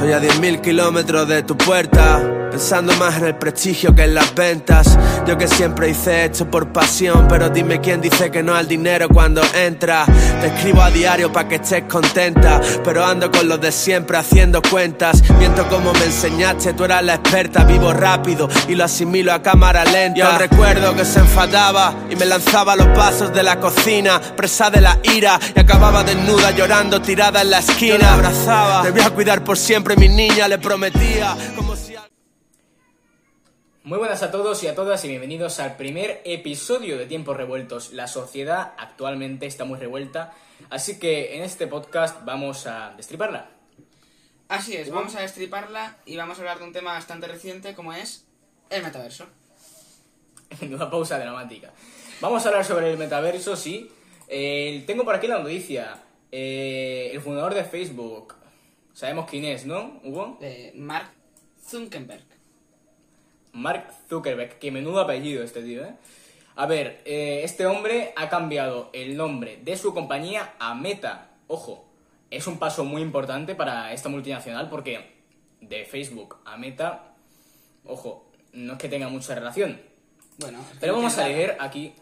Estoy a 10.000 kilómetros de tu puerta, pensando más en el prestigio que en las ventas. Yo que siempre hice esto por pasión, pero dime quién dice que no al dinero cuando entra. Te escribo a diario para que estés contenta, pero ando con los de siempre haciendo cuentas. Miento como me enseñaste, tú eras la experta, vivo rápido y lo asimilo a cámara lenta. Yo recuerdo que se enfadaba y me lanzaba a los pasos de la cocina, presa de la ira y acababa desnuda llorando tirada en la esquina. Yo la abrazaba, te voy a cuidar por siempre mi niña, le prometía como si... Muy buenas a todos y a todas y bienvenidos al primer episodio de Tiempos Revueltos. La sociedad actualmente está muy revuelta, así que en este podcast vamos a destriparla. Así es, vamos a destriparla y vamos a hablar de un tema bastante reciente como es el metaverso. Una pausa dramática. Vamos a hablar sobre el metaverso, sí. Eh, tengo por aquí la noticia. Eh, el fundador de Facebook, Sabemos quién es, ¿no, Hugo? Eh, Mark Zuckerberg. Mark Zuckerberg, que menudo apellido este tío, ¿eh? A ver, eh, este hombre ha cambiado el nombre de su compañía a Meta. Ojo, es un paso muy importante para esta multinacional porque de Facebook a Meta, ojo, no es que tenga mucha relación. Bueno, pero vamos a leer aquí.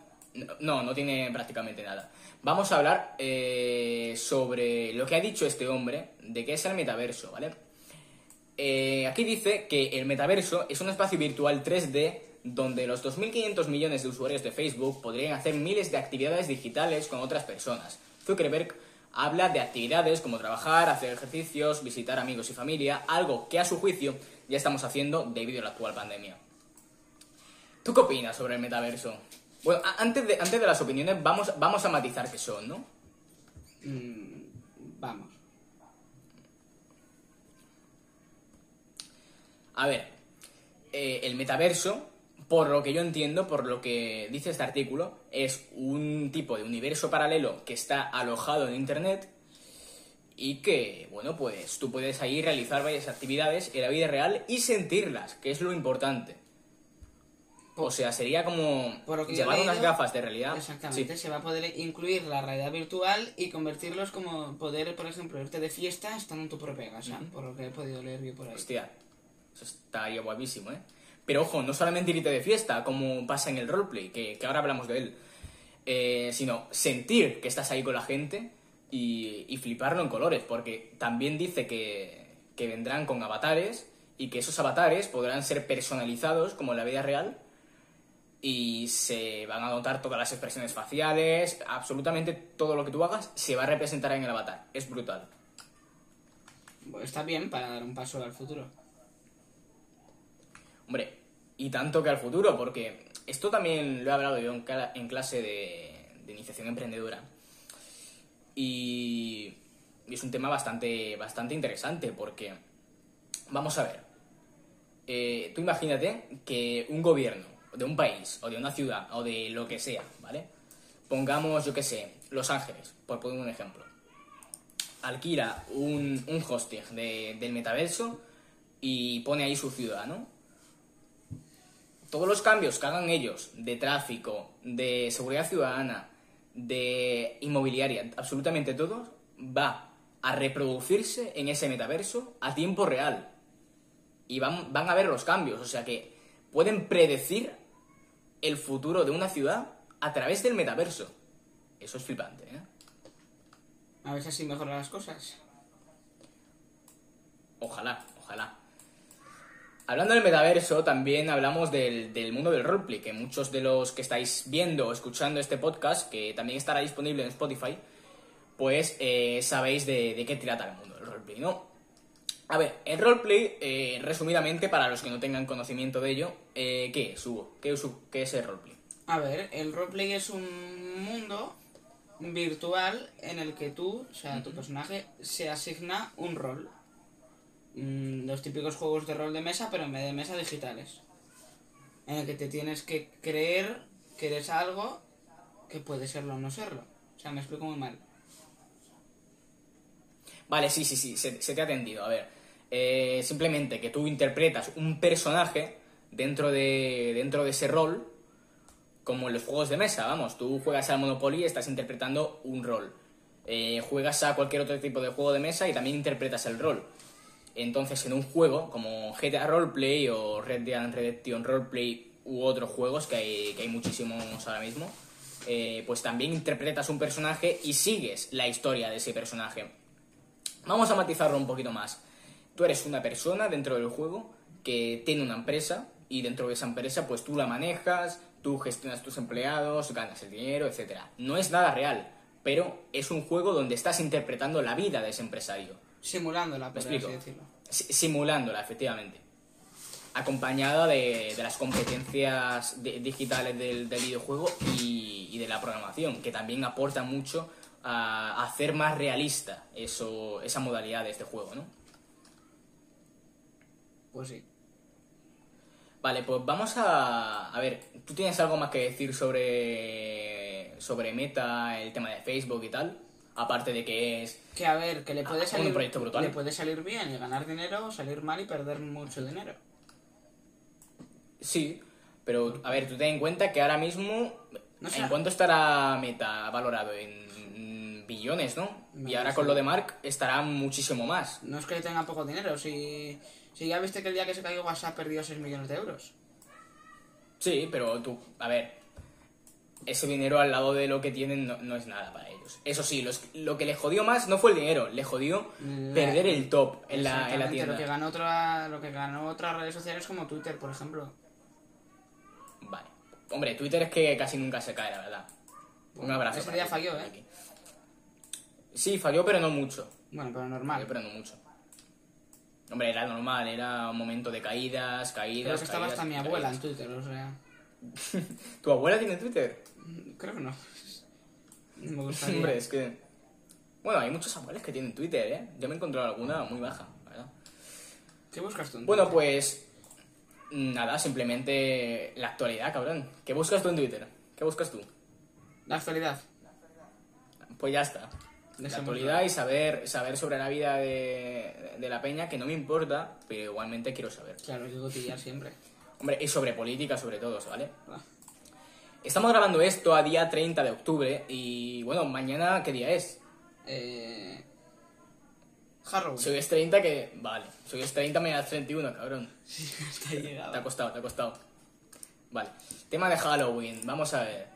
No, no tiene prácticamente nada vamos a hablar eh, sobre lo que ha dicho este hombre de qué es el metaverso, ¿vale? Eh, aquí dice que el metaverso es un espacio virtual 3D donde los 2.500 millones de usuarios de Facebook podrían hacer miles de actividades digitales con otras personas. Zuckerberg habla de actividades como trabajar, hacer ejercicios, visitar amigos y familia, algo que a su juicio ya estamos haciendo debido a la actual pandemia. ¿Tú qué opinas sobre el metaverso? Bueno, antes de, antes de las opiniones, vamos, vamos a matizar qué son, ¿no? Mm, vamos. A ver, eh, el metaverso, por lo que yo entiendo, por lo que dice este artículo, es un tipo de universo paralelo que está alojado en Internet y que, bueno, pues tú puedes ahí realizar varias actividades en la vida real y sentirlas, que es lo importante. O sea, sería como llevar unas gafas de realidad. Exactamente, se va a poder incluir la realidad virtual y convertirlos como poder, por ejemplo, irte de fiesta estando en tu propia casa, por lo que he podido leer yo por ahí. Hostia, eso estaría guapísimo, ¿eh? Pero ojo, no solamente irte de fiesta, como pasa en el roleplay, que, que ahora hablamos de él, eh, sino sentir que estás ahí con la gente y, y fliparlo en colores, porque también dice que, que vendrán con avatares y que esos avatares podrán ser personalizados como en la vida real y se van a notar todas las expresiones faciales, absolutamente todo lo que tú hagas se va a representar en el avatar. Es brutal. está bien para dar un paso al futuro. Hombre, y tanto que al futuro, porque esto también lo he hablado yo en, clase de, iniciación emprendedora. Y, es un tema bastante, bastante interesante, porque, vamos a ver, eh, tú imagínate que un gobierno de un país, o de una ciudad, o de lo que sea, ¿vale? Pongamos, yo qué sé, Los Ángeles, por poner un ejemplo. Alquila un, un hosting del metaverso y pone ahí su ciudad, ¿no? Todos los cambios que hagan ellos de tráfico, de seguridad ciudadana, de inmobiliaria, absolutamente todo, va a reproducirse en ese metaverso a tiempo real. Y van, van a ver los cambios, o sea que pueden predecir el futuro de una ciudad a través del metaverso. Eso es flipante, ¿eh? A ver si así mejoran las cosas. Ojalá, ojalá. Hablando del metaverso, también hablamos del, mundo del roleplay, que muchos de los que estáis viendo o escuchando este podcast, que también estará disponible en Spotify, pues eh, sabéis de, de, qué trata el mundo del roleplay, ¿no? A ver, el roleplay, eh, resumidamente, para los que no tengan conocimiento de ello, eh, ¿qué es, Hugo? ¿Qué es, el roleplay? A ver, el roleplay es un mundo virtual en el que tú, o sea, tu personaje, se asigna un rol. Mm, los típicos juegos de rol de mesa, pero en vez de mesa digitales. En el que te tienes que creer que eres algo que puede serlo o no serlo. O sea, me explico muy mal. Vale, sí, sí, sí, se, se te ha atendido. A ver, eh, simplemente que tú interpretas un personaje dentro de, dentro de ese rol, como en los juegos de mesa, vamos, tú juegas al Monopoly y estás interpretando un rol. Eh, juegas a cualquier otro tipo de juego de mesa y también interpretas el rol. Entonces, en un juego como GTA Roleplay o Red Dead Redemption Roleplay u otros juegos, que hay, que hay muchísimos ahora mismo, eh, pues también interpretas un personaje y sigues la historia de ese personaje. Vamos a matizarlo un poquito más. Tú eres una persona dentro del juego que tiene una empresa y dentro de esa empresa pues tú la manejas, tú gestionas tus empleados, ganas el dinero, etc. No es nada real, pero es un juego donde estás interpretando la vida de ese empresario. Simulándola, ¿Me por así explico? decirlo. Si- Simulándola, efectivamente. Acompañada de, de las competencias di- digitales del, del videojuego y, y de la programación, que también aporta mucho a, a hacer más realista eso, esa modalidad de este juego, ¿no? Pues sí. Vale, pues vamos a... A ver, ¿tú tienes algo más que decir sobre, sobre Meta, el tema de Facebook y tal? Aparte de que es... Que a ver, que le puede Ah, un salir, proyecto brutal. le puede salir bien y ganar dinero, salir mal y perder mucho dinero. Sí, pero a ver, tú ten en cuenta que ahora mismo... No sé. ¿En cuánto estará Meta valorado? En billones, ¿no? No y ahora sé. con lo de Mark estará muchísimo más. No es que tenga poco dinero, si, si ya viste que el día que se cayó WhatsApp perdió 6 millones de euros. Sí, pero tú, a ver, ese dinero al lado de lo que tienen no, no es nada para ellos. Eso sí, los- lo que le jodió más no fue el dinero, le jodió La- perder el top en la, en la tienda. Lo que ganó otra, lo que ganó otras redes sociales como Twitter, por ejemplo. Vale. Hombre, Twitter es que casi nunca se cae, la verdad. Un abrazo. Ese día falló, ¿eh? aquí. Sí, falló, pero no mucho. Bueno, pero Falló, normal. pero no mucho. Hombre, era normal, era un momento de caídas, caídas. Creo que estaba hasta mi abuela en Twitter, o sea. ¿Tu abuela tiene Twitter? Creo que no. No me gustaría. Hombre, es que. Bueno, hay muchos abuelos que tienen Twitter, ¿eh? Yo me he encontrado alguna muy baja, la verdad. ¿Qué buscas tú? en Bueno, pues. Nada, simplemente la actualidad, cabrón. ¿Qué buscas tú en Twitter? ¿Qué buscas tú? La actualidad. Pues ya está. La actualidad y saber, saber sobre la vida de, de la peña, que no me importa, pero igualmente quiero saber. Claro, hay que cotillar siempre. Hombre, y sobre política sobre todo, ¿vale? Ah. Estamos grabando esto a día 30 de octubre y bueno, mañana, ¿qué día es? Eh... Halloween. Si hoy es 30, que... Vale, si hoy es 30, mañana es 31, cabrón. Está Te ha llegado. costado, te ha costado. Vale. Tema de Halloween, vamos a ver.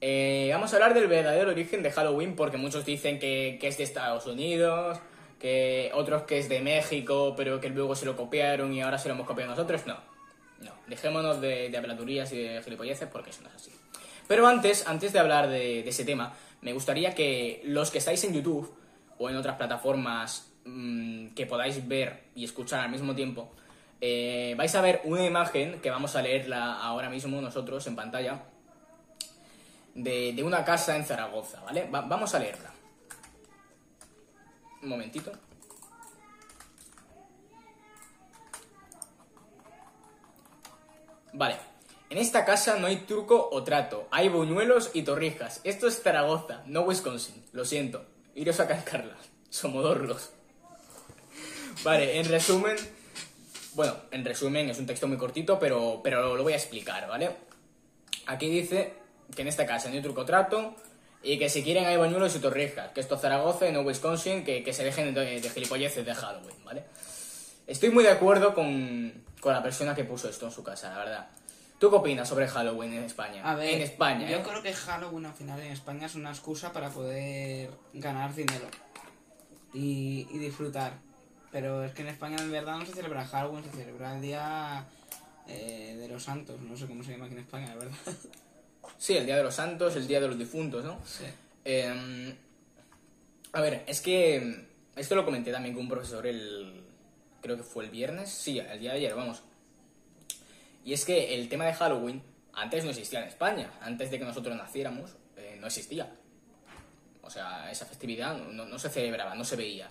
Eh, vamos a hablar del verdadero origen de Halloween porque muchos dicen que, es de Estados Unidos, que otros que es de México, pero que luego se lo copiaron y ahora se lo hemos copiado nosotros. No, no. Dejémonos de, de y de gilipolleces porque eso no es así. Pero antes, antes de hablar de, de ese tema, me gustaría que los que estáis en YouTube o en otras plataformas mm, que podáis ver y escuchar al mismo tiempo, eh, vais a ver una imagen que vamos a leerla ahora mismo nosotros en pantalla de, una casa en Zaragoza, ¿vale? Va- vamos a leerla. Un momentito. Vale. En esta casa no hay truco o trato. Hay buñuelos y torrijas. Esto es Zaragoza, no Wisconsin. Lo siento. Iros a cascarla. Somodorlos. Vale, en resumen... Bueno, en resumen es un texto muy cortito, pero, pero lo voy a explicar, ¿vale? Aquí dice que en esta casa no hay truco trato y que si quieren hay bañuelos y torrijas, que esto es Zaragoza y no Wisconsin, que, que se dejen de, de gilipolleces de Halloween, ¿vale? Estoy muy de acuerdo con, con la persona que puso esto en su casa, la verdad. ¿Tú qué opinas sobre Halloween en España? A ver, en España, yo ¿eh? creo que Halloween al final en España es una excusa para poder ganar dinero y, y disfrutar. Pero es que en España en verdad no se celebra Halloween, se celebra el día eh, de los santos. No sé cómo se llama aquí en España, la verdad. Sí, el Día de los Santos, el Día de los Difuntos, ¿no? Sí. Eh, a ver, es que esto lo comenté también con un profesor el... Creo que fue el viernes, sí, el día de ayer, vamos. Y es que el tema de Halloween antes no existía en España. Antes de que nosotros naciéramos, eh, no existía. O sea, esa festividad no, no se celebraba, no se veía.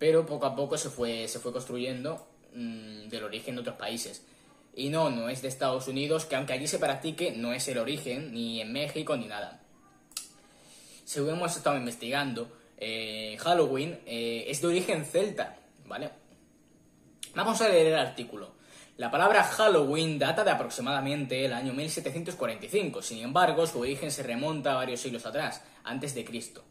Pero poco a poco se fue, se fue construyendo mm, del origen de otros países. Y no, no es de Estados Unidos, que aunque allí se practique, no es el origen, ni en México, ni nada. Según hemos estado investigando, eh, Halloween eh, es de origen celta, ¿vale? Vamos a leer el artículo. La palabra Halloween data de aproximadamente el año 1745, sin embargo, su origen se remonta a varios siglos atrás, antes de Cristo.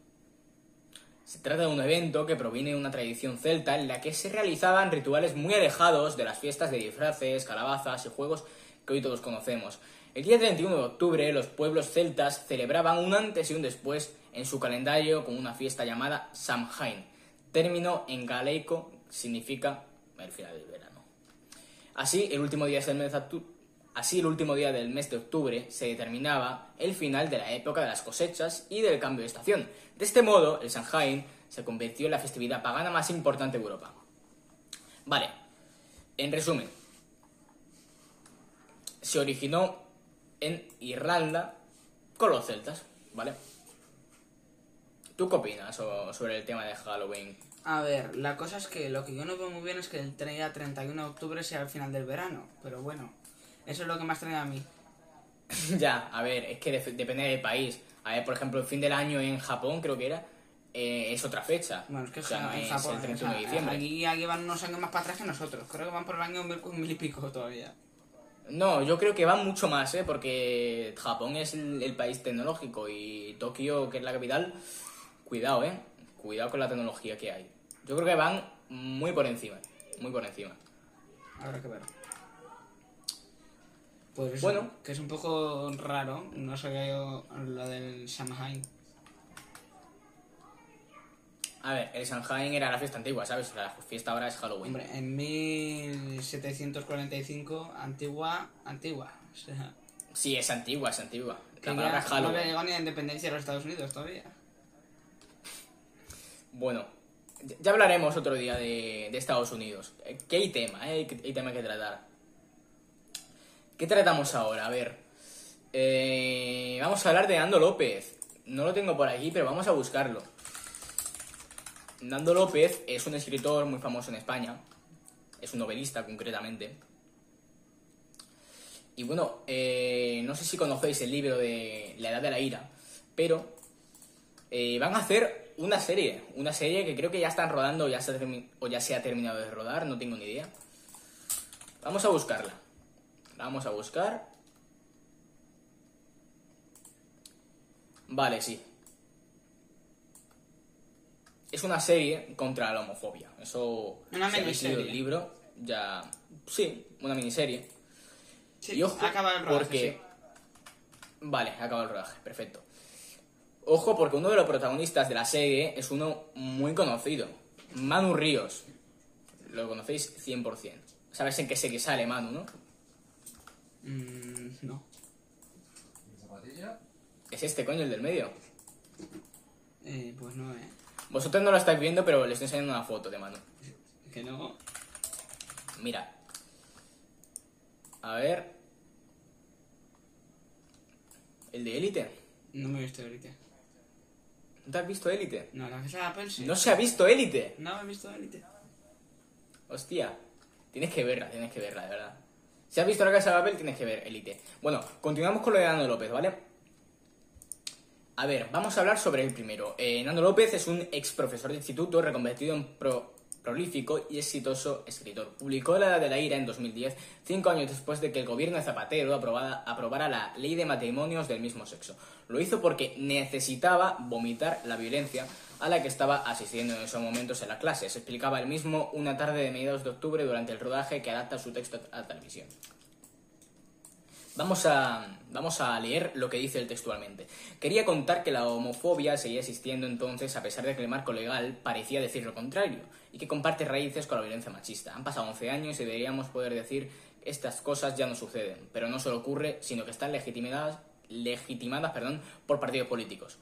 Se trata de un evento que proviene de una tradición celta en la que se realizaban rituales muy alejados de las fiestas de disfraces, calabazas y juegos que hoy todos conocemos. El día 31 de octubre los pueblos celtas celebraban un antes y un después en su calendario con una fiesta llamada Samhain. Término en galeico significa el final del verano. Así, el último día del mes de Así, el último día del mes de octubre se determinaba el final de la época de las cosechas y del cambio de estación. De este modo, el Samhain se convirtió en la festividad pagana más importante de Europa. Vale, en resumen, se originó en Irlanda con los celtas, ¿vale? ¿Tú qué opinas so- sobre el tema de Halloween? A ver, la cosa es que lo que yo no veo muy bien es que el día 31 de octubre sea el final del verano. Pero bueno, eso es lo que me extraña a mí. ya, a ver, es que def- depende del país. A ver, por ejemplo, el fin del año en Japón, creo que era, eh, es otra fecha. Bueno, es que O sea, no en es Japón, el 31 o sea, de diciembre. aquí, aquí van unos años más para atrás que nosotros. Creo que van por el año mil, mil y pico todavía. No, yo creo que va mucho más, ¿eh? Porque Japón es el, el país tecnológico y Tokio, que es la capital, cuidado, ¿eh? Cuidado con la tecnología que hay. Yo creo que van muy por encima, muy por encima. Habrá que ver. Pues Bueno. que es un poco raro. No sabía yo lo del Samhain. A ver, el Samhain era la fiesta antigua, ¿sabes? La fiesta ahora es Halloween. Hombre, en 1745, antigua, antigua. O sea, Sí, es antigua, es antigua. La palabra no Halloween. le llegó ni a la independencia de los Estados Unidos todavía. Bueno, ya- hablaremos otro día de, de Estados Unidos. Eh, hay tema, ¿eh? Que Hay tema que tratar. ¿Qué tratamos ahora? A ver. eh, vamos a hablar de Nando López. No lo tengo por aquí, pero vamos a buscarlo. Nando López es un escritor muy famoso en España. Es un novelista, concretamente. Y bueno, eh, no sé si conocéis el libro de La Edad de la Ira, pero eh, van a hacer una serie, una serie que creo que ya están rodando ya o ya se ha terminado de rodar, no tengo ni idea. Vamos a buscarla. La vamos a buscar. Vale, sí. Es una serie contra la homofobia. Eso. Una si habéis leído el libro, ya. Sí, una miniserie. Sí, y ojo, acaba el rodaje, porque. sí. Vale, acaba el rodaje, perfecto. Ojo, porque uno de los protagonistas de la serie es uno muy conocido. Manu Ríos. Lo conocéis 100%. Sabes en qué serie sale Manu, ¿no? Mm, no. zapatilla? Es este coño, el del medio. Eh, pues no, eh. Vosotros no lo estáis viendo, pero les estoy enseñando una foto de Manu. Que no. Mira. A ver. El de Élite. No me he visto Elite. ¿No te has visto Élite? No, la casa de Apple sí. No se ha visto Élite. No me he visto Elite. Hostia, tienes que verla, tienes que verla, de verdad. Si has visto la casa de papel, tienes que ver Elite. Bueno, continuamos con lo de Nando López, ¿vale? A ver, vamos a hablar sobre el primero. Eh, Nando López es un ex profesor de instituto reconvertido en pro- prolífico y exitoso escritor. Publicó La Edad de la Ira en 2010, cinco años después de que el gobierno de Zapatero aprobara la ley de matrimonios del mismo sexo. Lo hizo porque necesitaba vomitar la violencia a la que estaba asistiendo en esos momentos en la clase. Se explicaba él mismo una tarde de mediados de octubre durante el rodaje que adapta su texto a televisión. Vamos a, vamos a leer lo que dice él textualmente. Quería contar que la homofobia seguía existiendo entonces a pesar de que el marco legal parecía decir lo contrario y que comparte raíces con la violencia machista. Han pasado 11 años y deberíamos poder decir estas cosas ya no suceden, pero no solo ocurre, sino que están legitimadas, legitimadas perdón, por partidos políticos.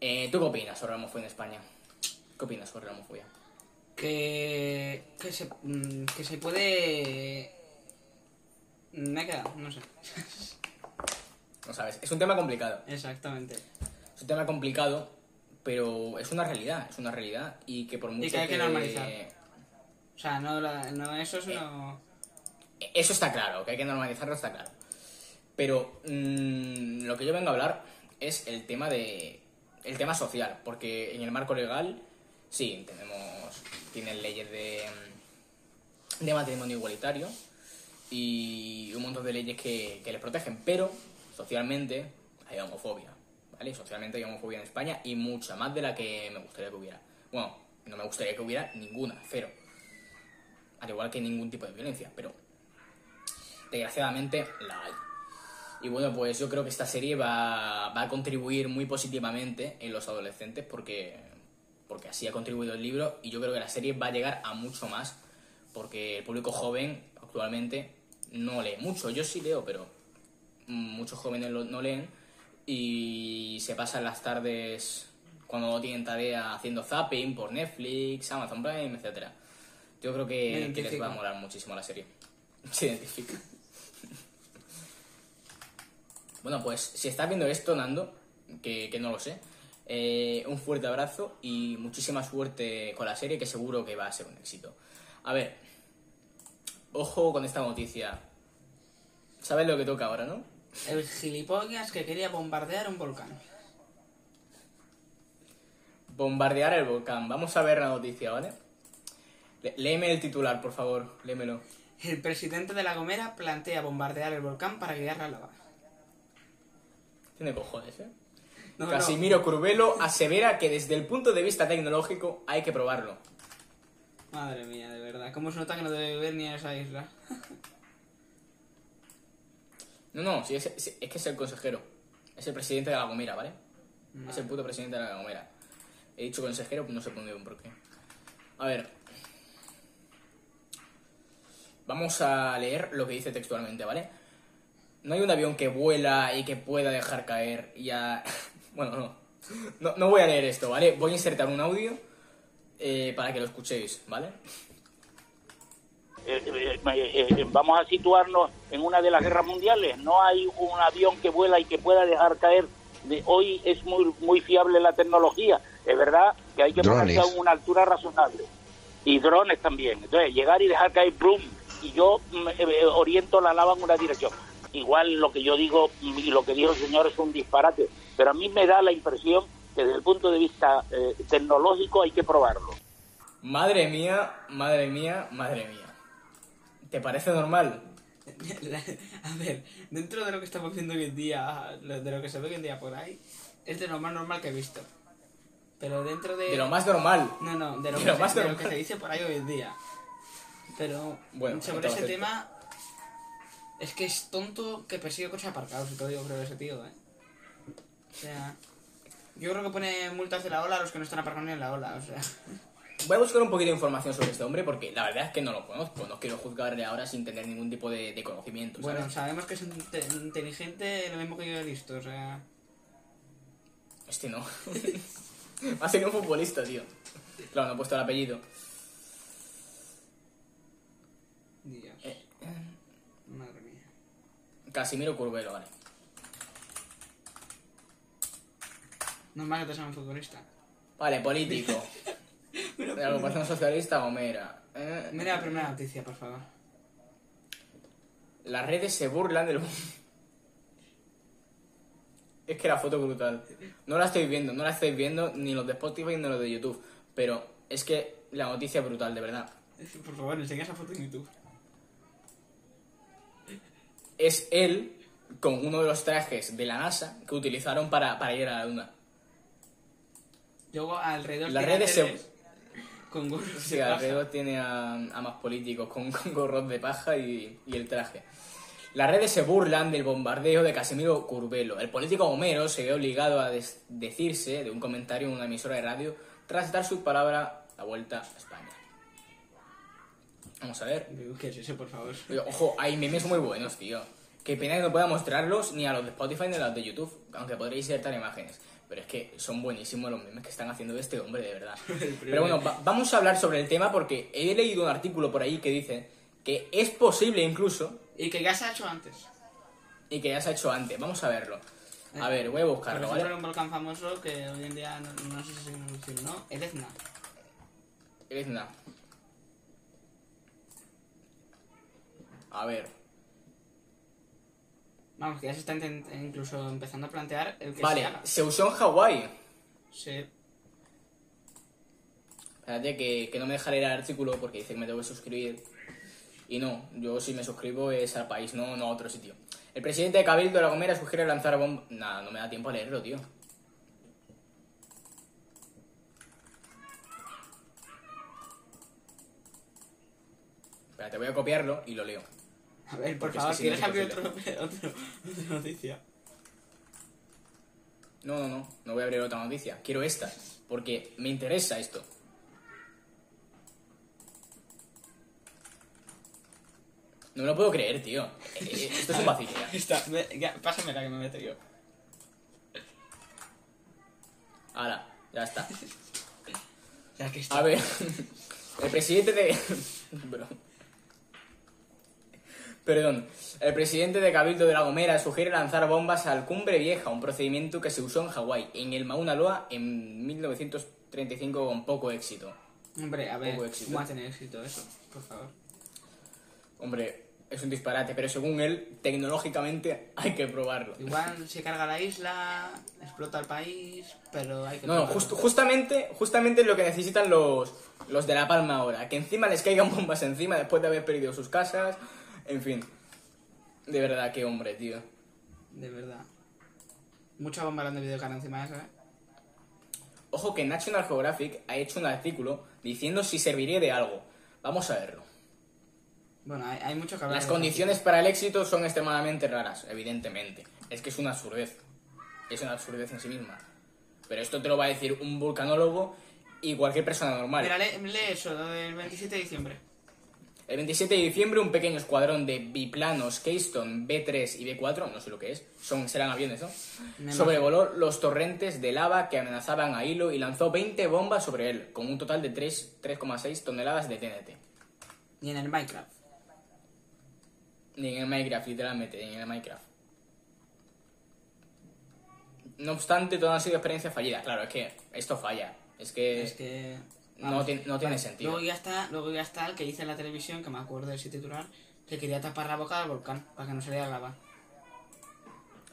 Eh, ¿Tú qué opinas sobre la homofobia en España? ¿Qué opinas sobre la homofobia? Que. Que se. mm, Que se puede. Me he quedado, no sé. No sabes, es un tema complicado. Exactamente. Es un tema complicado, pero es una realidad, es una realidad y que por mucho que hay que normalizar. O sea, no, la- no eso es Eh, no. Eso está claro, que hay que normalizarlo está claro. Pero mm, lo que yo vengo a hablar es el tema de el tema social, porque en el marco legal sí tenemos tienen leyes de de matrimonio igualitario y un montón de leyes que, que les protegen, pero socialmente hay homofobia, ¿vale? Socialmente hay homofobia en España y mucha, más de la que me gustaría que hubiera. Bueno, no me gustaría que hubiera ninguna, cero. Al igual que ningún tipo de violencia, pero desgraciadamente la hay. Y bueno, pues yo creo que esta serie va, va a contribuir muy positivamente en los adolescentes porque, porque así ha contribuido el libro y yo creo que la serie va a llegar a mucho más porque el público joven actualmente no lee mucho. Yo sí leo, pero muchos jóvenes no leen y se pasan las tardes cuando no tienen tarea haciendo zapping por Netflix, Amazon Prime, etcétera. Yo creo que, que les va a molar muchísimo la serie. Se identifica. Bueno, pues si estás viendo esto, Nando, que, que no lo sé, eh, un fuerte abrazo y muchísima suerte con la serie, que seguro que va a ser un éxito. A ver, ojo con esta noticia. ¿Sabes lo que toca ahora, no? El gilipollas que quería bombardear un volcán. Bombardear el volcán. Vamos a ver la noticia, ¿vale? Le- léeme el titular, por favor, léemelo. El presidente de La Gomera plantea bombardear el volcán para guiar la lava. Tiene cojones, ¿eh? No, no. Casimiro Curvelo asevera que desde el punto de vista tecnológico hay que probarlo. Madre mía, de verdad. ¿Cómo se nota que no debe vivir ni en esa isla? No, no, sí, es, es- es que es el consejero. Es el presidente de la Gomera, ¿vale? Es el puto presidente de la Gomera. He dicho consejero, pues no sé muy bien por qué. A ver. Vamos a leer lo que dice textualmente, ¿vale? No hay un avión que vuela y que pueda dejar caer ya... Bueno, no. No, no voy a leer esto, ¿vale? Voy a insertar un audio eh, para que lo escuchéis, ¿vale? Eh, eh, eh, vamos a situarnos en una de las guerras mundiales. No hay un avión que vuela y que pueda dejar caer. De, hoy es muy muy fiable la tecnología. Es verdad que hay que ponerse a una altura razonable. Y drones también. Entonces, llegar y dejar caer boom y yo mm, eh, oriento la lava en una dirección. Igual lo que yo digo y lo que dijo el señor es un disparate. Pero a mí me da la impresión que desde el punto de vista eh, tecnológico hay que probarlo. Madre mía, madre mía, madre mía. ¿Te parece normal? A ver, dentro de lo que estamos viendo hoy en día, de lo que se ve hoy en día por ahí, es de lo más normal que he visto. Pero dentro de... De lo más normal. No, no, de lo, de que, lo se, más de lo que se dice por ahí hoy en día. Pero Bueno, sobre ese tema, es que es tonto que persigue coches aparcados y todo, yo creo, ese tío, ¿eh? O sea, yo creo que pone multas de la ola a los que no están aparcando ni en la ola, o sea. Voy a buscar un poquito de información sobre este hombre porque la verdad es que no lo conozco. No quiero juzgarle ahora sin tener ningún tipo de, de conocimiento. ¿sabes? Bueno, sabemos que es inte- inteligente, lo mismo que yo he visto, o sea. Este no. ha sido un futbolista, tío. Claro, no he puesto el apellido. Dios. Eh, Madre mía. Casimiro Curvelo, vale. Normal que te sea un futbolista. Vale, político. De la agrupación socialista Gomera. Eh, Mira la primera noticia, por favor. Las redes se burlan del... Es que la foto es brutal. No la estoy viendo, no la estáis viendo ni los de Spotify ni los de YouTube. Pero es que la noticia es brutal, de verdad. Por favor, enseña esa foto en YouTube. Es él con uno de los trajes de la NASA que utilizaron para, para ir a la luna. Luego alrededor tiene redes se- Con gorros Sí, de paja. alrededor tiene a, a más políticos con, con gorros de paja y, y el traje. Las redes se burlan del bombardeo de Casimiro Curvelo. El político Homero se ve obligado a decirse de un comentario en una emisora de radio tras dar su palabra a vuelta a España. Vamos a ver. ¿Qué es eso, por favor? Ojo, hay memes muy buenos, tío. Qué pena que no pueda mostrarlos ni a los de Spotify ni a los de YouTube, aunque podréis insertar imágenes. Pero es que son buenísimos los memes que están haciendo de este hombre, de verdad. Pero bueno, va- vamos a hablar sobre el tema porque he leído un artículo por ahí que dice que es posible incluso Y que ya se ha hecho antes. y que ya se ha hecho antes. Vamos a verlo. A ver, voy a Por buscarlo, ejemplo, ¿vale? un volcán famoso que hoy en día no, no sé si o no, el Etna. Etna. A ver. Vamos, que ya se está incluso empezando a plantear el que Vale, se, se usó en Hawái. Sí. Espérate que, que no me dejará ir al artículo porque dice que me tengo que suscribir. Y no, yo si me suscribo es al país, no, no a otro sitio. El presidente de Cabildo de La Gomera sugiere lanzar bomba... Nada, no me da tiempo a leerlo, tío. Espera, te voy a copiarlo y lo leo. A ver, por Porque es favor, que si ¿quieres es abrir otro, imposible. otro, otra noticia? No, no, no, no voy a abrir otra noticia. Quiero esta, porque me interesa esto. No me lo puedo creer, tío. Eh, eh, Esto es un vacío. Está, me- ya, pásamela que me meto yo. Hala, ya está. Ya que está. A ver, el presidente de... Bro. Perdón. El presidente de Cabildo de La Gomera sugiere lanzar bombas al Cumbre Vieja, un procedimiento que se usó en Hawái, en el Mauna Loa, en 1935 con poco éxito. Hombre, a ver, Poco éxito. ¿cómo va a tener éxito eso? Por favor. Hombre, es un disparate, pero según él, tecnológicamente hay que probarlo. Igual se carga la isla, explota el país, pero hay que... No, no, probarlo. just- justamente, justamente es lo que necesitan los, los de La Palma ahora. Que encima les caigan bombas encima después de haber perdido sus casas. En fin. De verdad, qué hombre, tío. De verdad. Mucha bomba han debido caer encima de esa, ¿eh? Ojo que National Geographic ha hecho un artículo diciendo si serviría de algo. Vamos a verlo. Bueno, hay, hay mucho que hablar. Las de condiciones para el éxito son extremadamente raras, evidentemente. Es que es una absurdez. Es una absurdez en sí misma. Pero esto te lo va a decir un vulcanólogo y cualquier persona normal. Mira, lee, lee eso, lo del 27 de diciembre. El 27 de diciembre, un pequeño escuadrón de biplanos Keystone B3 y B4, no sé lo que es, son, serán aviones, ¿no? Me Sobrevoló los torrentes de lava que amenazaban a Hilo y lanzó 20 bombas sobre él, con un total de 3 3,6 toneladas de TNT. Y en el Minecraft. Ni en el Minecraft, literalmente, ni en el Minecraft. No obstante, todo han sido experiencias fallidas. Claro, es que esto falla. Es que, Es que... no, tiene, no tiene sentido. Luego ya está, luego ya está el que dice en la televisión, que me acuerdo de ese titular, que quería tapar la boca del volcán para que no saliera lava.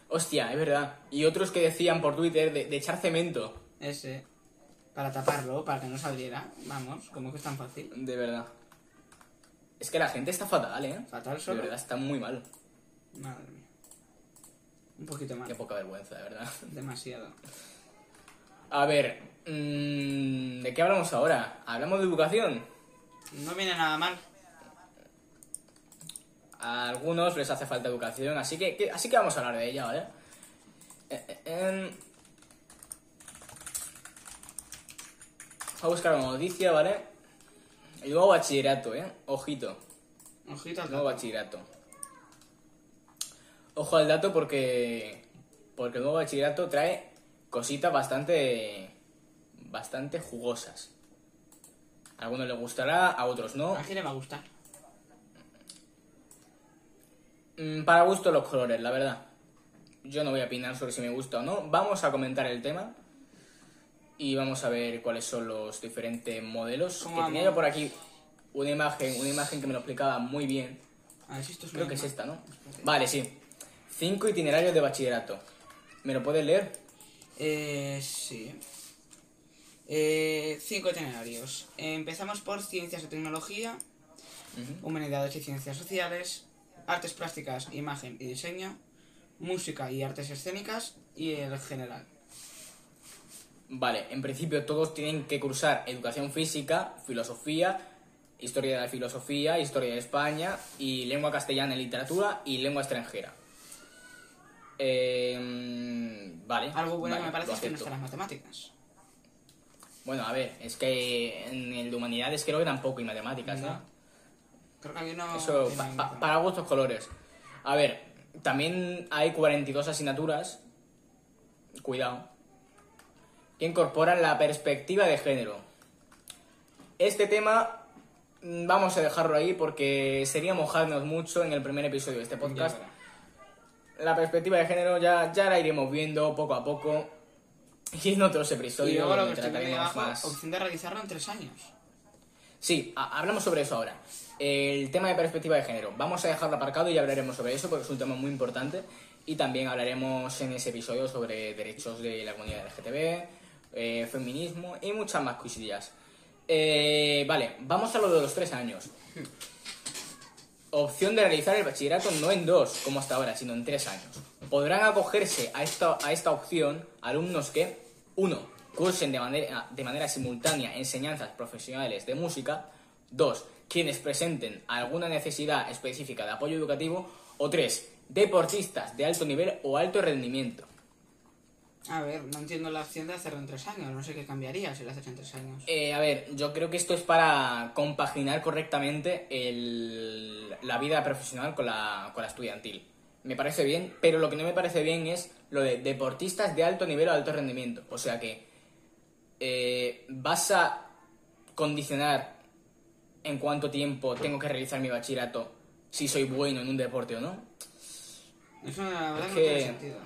Hostia, es verdad. Y otros que decían por Twitter de, de echar cemento. Ese. Para taparlo, para que no saliera. Vamos, como que es tan fácil. De verdad. Es que la gente está fatal, ¿eh? Fatal De solo. verdad, está muy mal. Madre mía. Un poquito más. Qué poca vergüenza, de verdad. Demasiado. A ver, mm, ¿de qué hablamos ahora? ¿Hablamos de educación? No viene nada mal. A algunos les hace falta educación, así que, que- así que vamos a hablar de ella, ¿vale? Eh, eh, em. Voy a buscar una noticia, ¿vale? El nuevo bachillerato, ¿eh? Ojito. Ojito al Nuevo bachillerato. Ojo al dato porque. Porque el nuevo bachillerato trae cositas bastante. bastante jugosas. A algunos les gustará, a otros no. A quién le va a gustar. Mm, Para gusto los colores, la verdad. Yo no voy a opinar sobre si me gusta o no. Vamos a comentar el tema. Y vamos a ver cuáles son los diferentes modelos. ¿Cómo Que tenía yo por aquí una imagen, una imagen que me lo explicaba muy bien. A ver si esto es Creo que es esta, ¿no? Vale, sí. Cinco itinerarios de bachillerato. ¿Me lo puedes leer? Eh, sí. Eh, cinco itinerarios. Empezamos por ciencias y tecnología, humanidades y ciencias sociales, artes plásticas, imagen y diseño, música y artes escénicas y el general. Vale, en principio todos tienen que cursar educación física, filosofía, historia de la filosofía, historia de España y lengua castellana y literatura y lengua extranjera. Eh, vale. Algo bueno vale, que me parece es que no están las matemáticas. Bueno, a ver, es que en el de humanidades creo que tampoco hay matemáticas, ¿no? No. Creo que hay uno... Eso, pa- pa- para gustos colores. A ver, también hay 42 asignaturas, cuidado, que incorporan la perspectiva de género. Este tema mm, vamos a dejarlo ahí porque sería mojarnos mucho en el primer episodio de este podcast. Ya, La perspectiva de género ya, ya la iremos viendo poco a poco y en otros Y episodios luego lo que trataremos más... opción de realizarlo en tres años. Sí, ha- hablamos sobre eso ahora. El tema de perspectiva de género. Vamos a dejarlo aparcado y hablaremos sobre eso porque es un tema muy importante. Y también hablaremos en ese episodio sobre derechos de la comunidad LGTB, eh, feminismo y muchas más cosillas. Eh, vale, vamos a lo de los tres años. Opción de realizar el bachillerato no en dos, como hasta ahora, sino en tres años. Podrán acogerse a esta, a esta opción alumnos que, uno, cursen de manera, de manera simultánea enseñanzas profesionales de música, Dos, quienes presenten alguna necesidad específica de apoyo educativo. O tres, deportistas de alto nivel o alto rendimiento. A ver, no entiendo la opción de hacerlo en tres años. No sé qué cambiaría si lo haces en tres años. Eh, a ver, yo creo que esto es para compaginar correctamente el- la vida profesional con la, con la estudiantil. Me parece bien, pero lo que no me parece bien es lo de deportistas de alto nivel o alto rendimiento. O sea que eh, vas a condicionar en cuánto tiempo tengo que realizar mi bachillerato si soy bueno en un deporte o no. Eso la verdad Es no tiene que- sentido.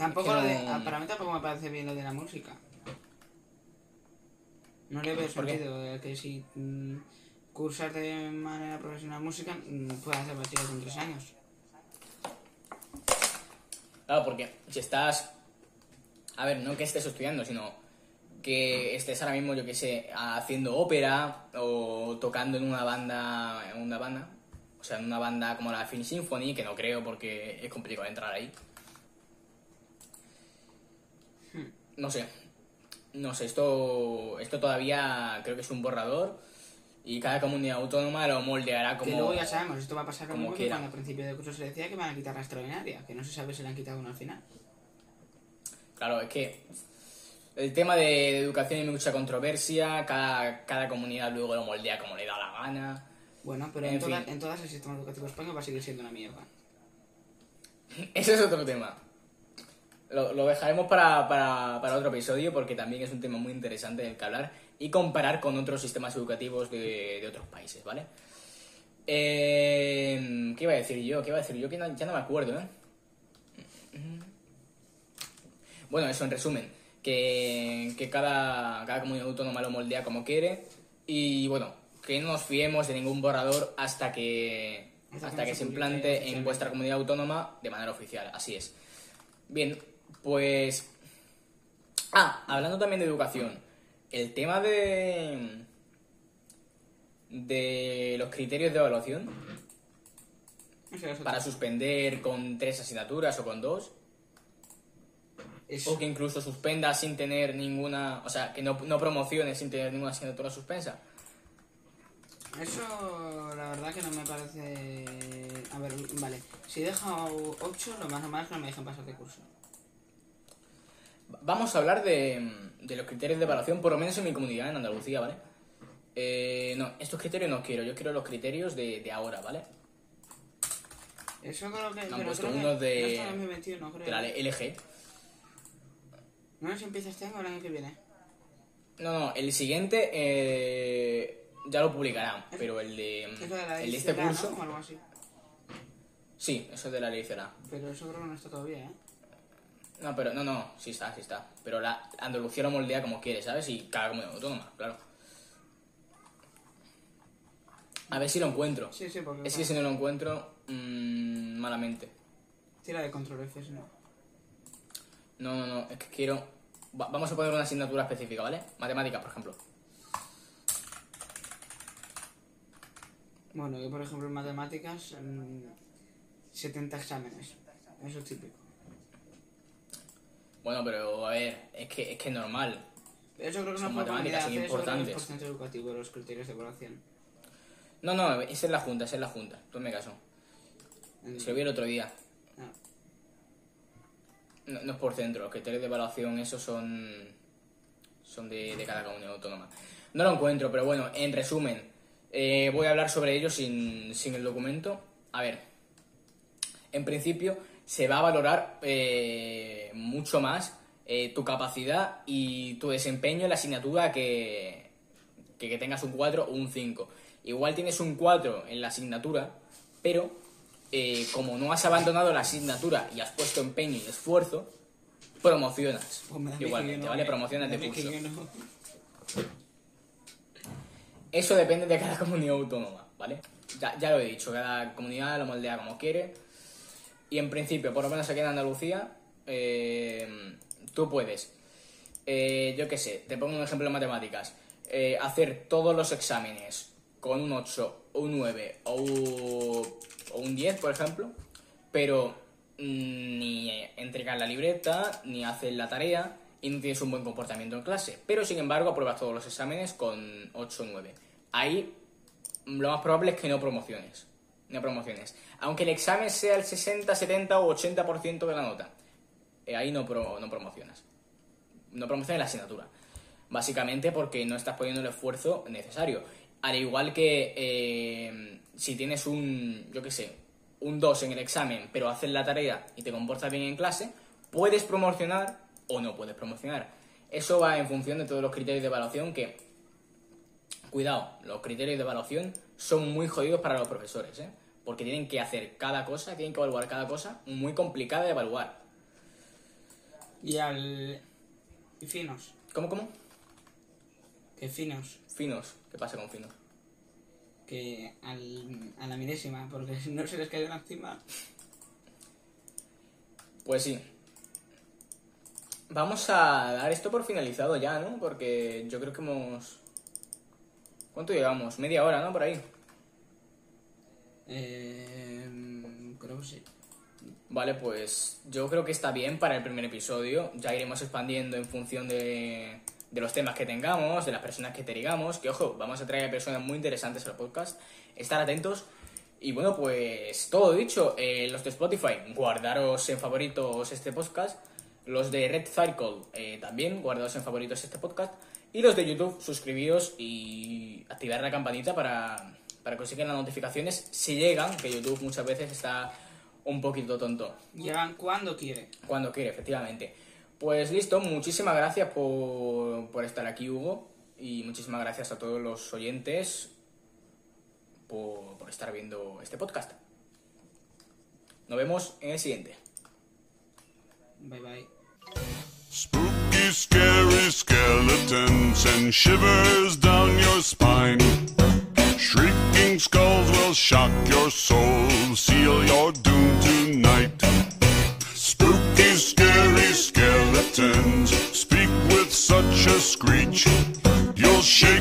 Tampoco lo de. no- ah, Para mí tampoco me parece bien lo de la música. No le veo ¿Por qué? sentido de que si mm, cursas de manera profesional música, mm, puedas hacer bachillerato en tres años. Claro, porque si estás. A ver, no que estés estudiando, sino que estés ahora mismo, yo que sé, haciendo ópera o tocando en una banda. En una banda. O sea, en una banda como la Film Symphony, que no creo porque es complicado entrar ahí. No sé. No sé, esto, esto todavía creo que es un borrador y cada comunidad autónoma lo moldeará como... Que luego ya sabemos, esto va a pasar como mismo que cuando al principio del curso se decía que van a quitar la extraordinaria, que no se sabe si le han quitado uno al final. Claro, es que el tema de, educación hay mucha controversia, cada, cada comunidad luego lo moldea como le da la gana. Bueno, pero En en, toda- en todas el sistema educativo español va a seguir siendo una mierda. Ese es otro tema. Lo, lo dejaremos para, para, para otro episodio porque también es un tema muy interesante del que hablar y comparar con otros sistemas educativos de, de otros países, ¿vale? Eh, ¿Qué iba a decir yo? ¿Qué iba a decir yo? Que no- ya no me acuerdo, ¿eh? Bueno, eso en resumen, que, que cada, cada comunidad autónoma lo moldea como quiere y bueno, que no nos fiemos de ningún borrador hasta que, Hasta que se implante en vuestra comunidad autónoma de manera oficial, así es. Bien, pues... Ah, hablando también de educación, el tema de... de los criterios de evaluación para suspender con tres asignaturas o con dos, o que incluso suspenda sin tener ninguna, o sea, que no, no promocione sin tener ninguna asignatura suspensa. Eso, la verdad que no me parece... A ver, vale. Si he dejado 8, lo más normal es que no me dejen pasar de curso. Vamos a hablar de, de los criterios de evaluación, por lo menos en mi comunidad, en Andalucía, ¿vale? Eh, no, estos criterios no quiero, yo quiero los criterios de, de ahora, ¿vale? Eso creo que... han pero puesto unos de- no está en 2021, creo. De la LG. No si empieza este año o el año que viene. No, no, el siguiente eh, ya lo publicarán, pero el de, Es lo de la el de este curso... Algo así. Sí, eso es de la ley CELA. Pero eso creo que no está todavía, ¿eh? No, pero no, no, sí está, sí está. Pero la Andalucía lo moldea como quiere, ¿sabes? Y cada comunidad autónoma, claro. A ver si lo encuentro. Sí, sí, porque... Es que si no lo encuentro, mm, malamente. Tira de control F, si no. No, no, no, es que quiero... va- vamos a poner una asignatura específica, ¿vale? Matemáticas, por ejemplo. Bueno, yo por ejemplo en matemáticas, mm, 70 exámenes. Eso es típico. Bueno, pero a ver, es que es que es normal. Eso creo que Son no matemáticas, hacer importantes. educativo, los criterios de evaluación. No, no, esa es la junta, esa es la junta. Tú me caso. Se lo vi el otro día. Ah, No, no es por centro, los criterios de evaluación, esos son. son de, de cada comunidad autónoma. No lo encuentro, pero bueno, en resumen, eh, voy a hablar sobre ello sin, sin el documento. A ver, en principio se va a valorar eh, mucho más eh, tu capacidad y tu desempeño en la asignatura que, que, que tengas un 4 o un 5. Igual tienes un 4 en la asignatura, pero eh, como no has abandonado la asignatura y has puesto empeño y esfuerzo, promocionas. pues Igualmente, no, ¿vale? Promocionas de curso. no. Eso depende de cada comunidad autónoma, ¿vale? Ya, ya lo he dicho, cada comunidad lo moldea como quiere. Y en principio, por lo menos aquí en Andalucía, eh, tú puedes, eh, yo qué sé, te pongo un ejemplo en matemáticas, eh, hacer todos los exámenes con un 8, un 9 o un, o un 10, por ejemplo, pero mm, ni entregar la libreta, ni hacer la tarea, y no tienes un buen comportamiento en clase, pero sin embargo apruebas todos los exámenes con 8 o 9. Ahí lo más probable es que no promociones. No promociones. Aunque el examen sea el 60, 70 o 80% de la nota. eh, ahí no, pro- no promocionas. No promocionas la asignatura. Básicamente porque no estás poniendo el esfuerzo necesario. Al igual que eh, si tienes un, yo qué sé, un 2 en el examen, pero haces la tarea y te comportas bien en clase, puedes promocionar o no puedes promocionar. Eso va en función de todos los criterios de evaluación que, cuidado, los criterios de evaluación son muy jodidos para los profesores, ¿eh? Porque tienen que hacer cada cosa, tienen que evaluar cada cosa, muy complicada de evaluar. Y al. Y finos. ¿Cómo, cómo? Que finos. Finos. ¿Qué pasa con finos? Que al, a la milésima, porque si no se les cae encima. Pues sí. Vamos a dar esto por finalizado ya, ¿no? Porque yo creo que hemos... ¿Cuánto llevamos? Media hora, ¿no? Por ahí. Eh, creo que sí. Vale, pues yo creo que está bien para el primer episodio. Ya iremos expandiendo en función de, de los temas que tengamos, de las personas que te digamos. Que ojo, vamos a traer personas muy interesantes al podcast. Estar atentos. Y bueno, pues todo dicho. Eh, los de Spotify, guardaros en favoritos este podcast. Los de Red Circle eh, también, guardaos en favoritos este podcast. Y los de YouTube, suscribíos y activar la campanita para, para conseguir las notificaciones si llegan, que YouTube muchas veces está un poquito tonto. Llegan cuando quiere. Cuando quiere, efectivamente. Pues listo, muchísimas gracias por, por estar aquí, Hugo. Y muchísimas gracias a todos los oyentes por, por estar viendo este podcast. Nos vemos en el siguiente. Bye bye. Spooky, scary skeletons and shivers down your spine. Shrieking skulls will shock your soul, seal your doom tonight. Spooky, scary skeletons speak with such a screech. You'll shake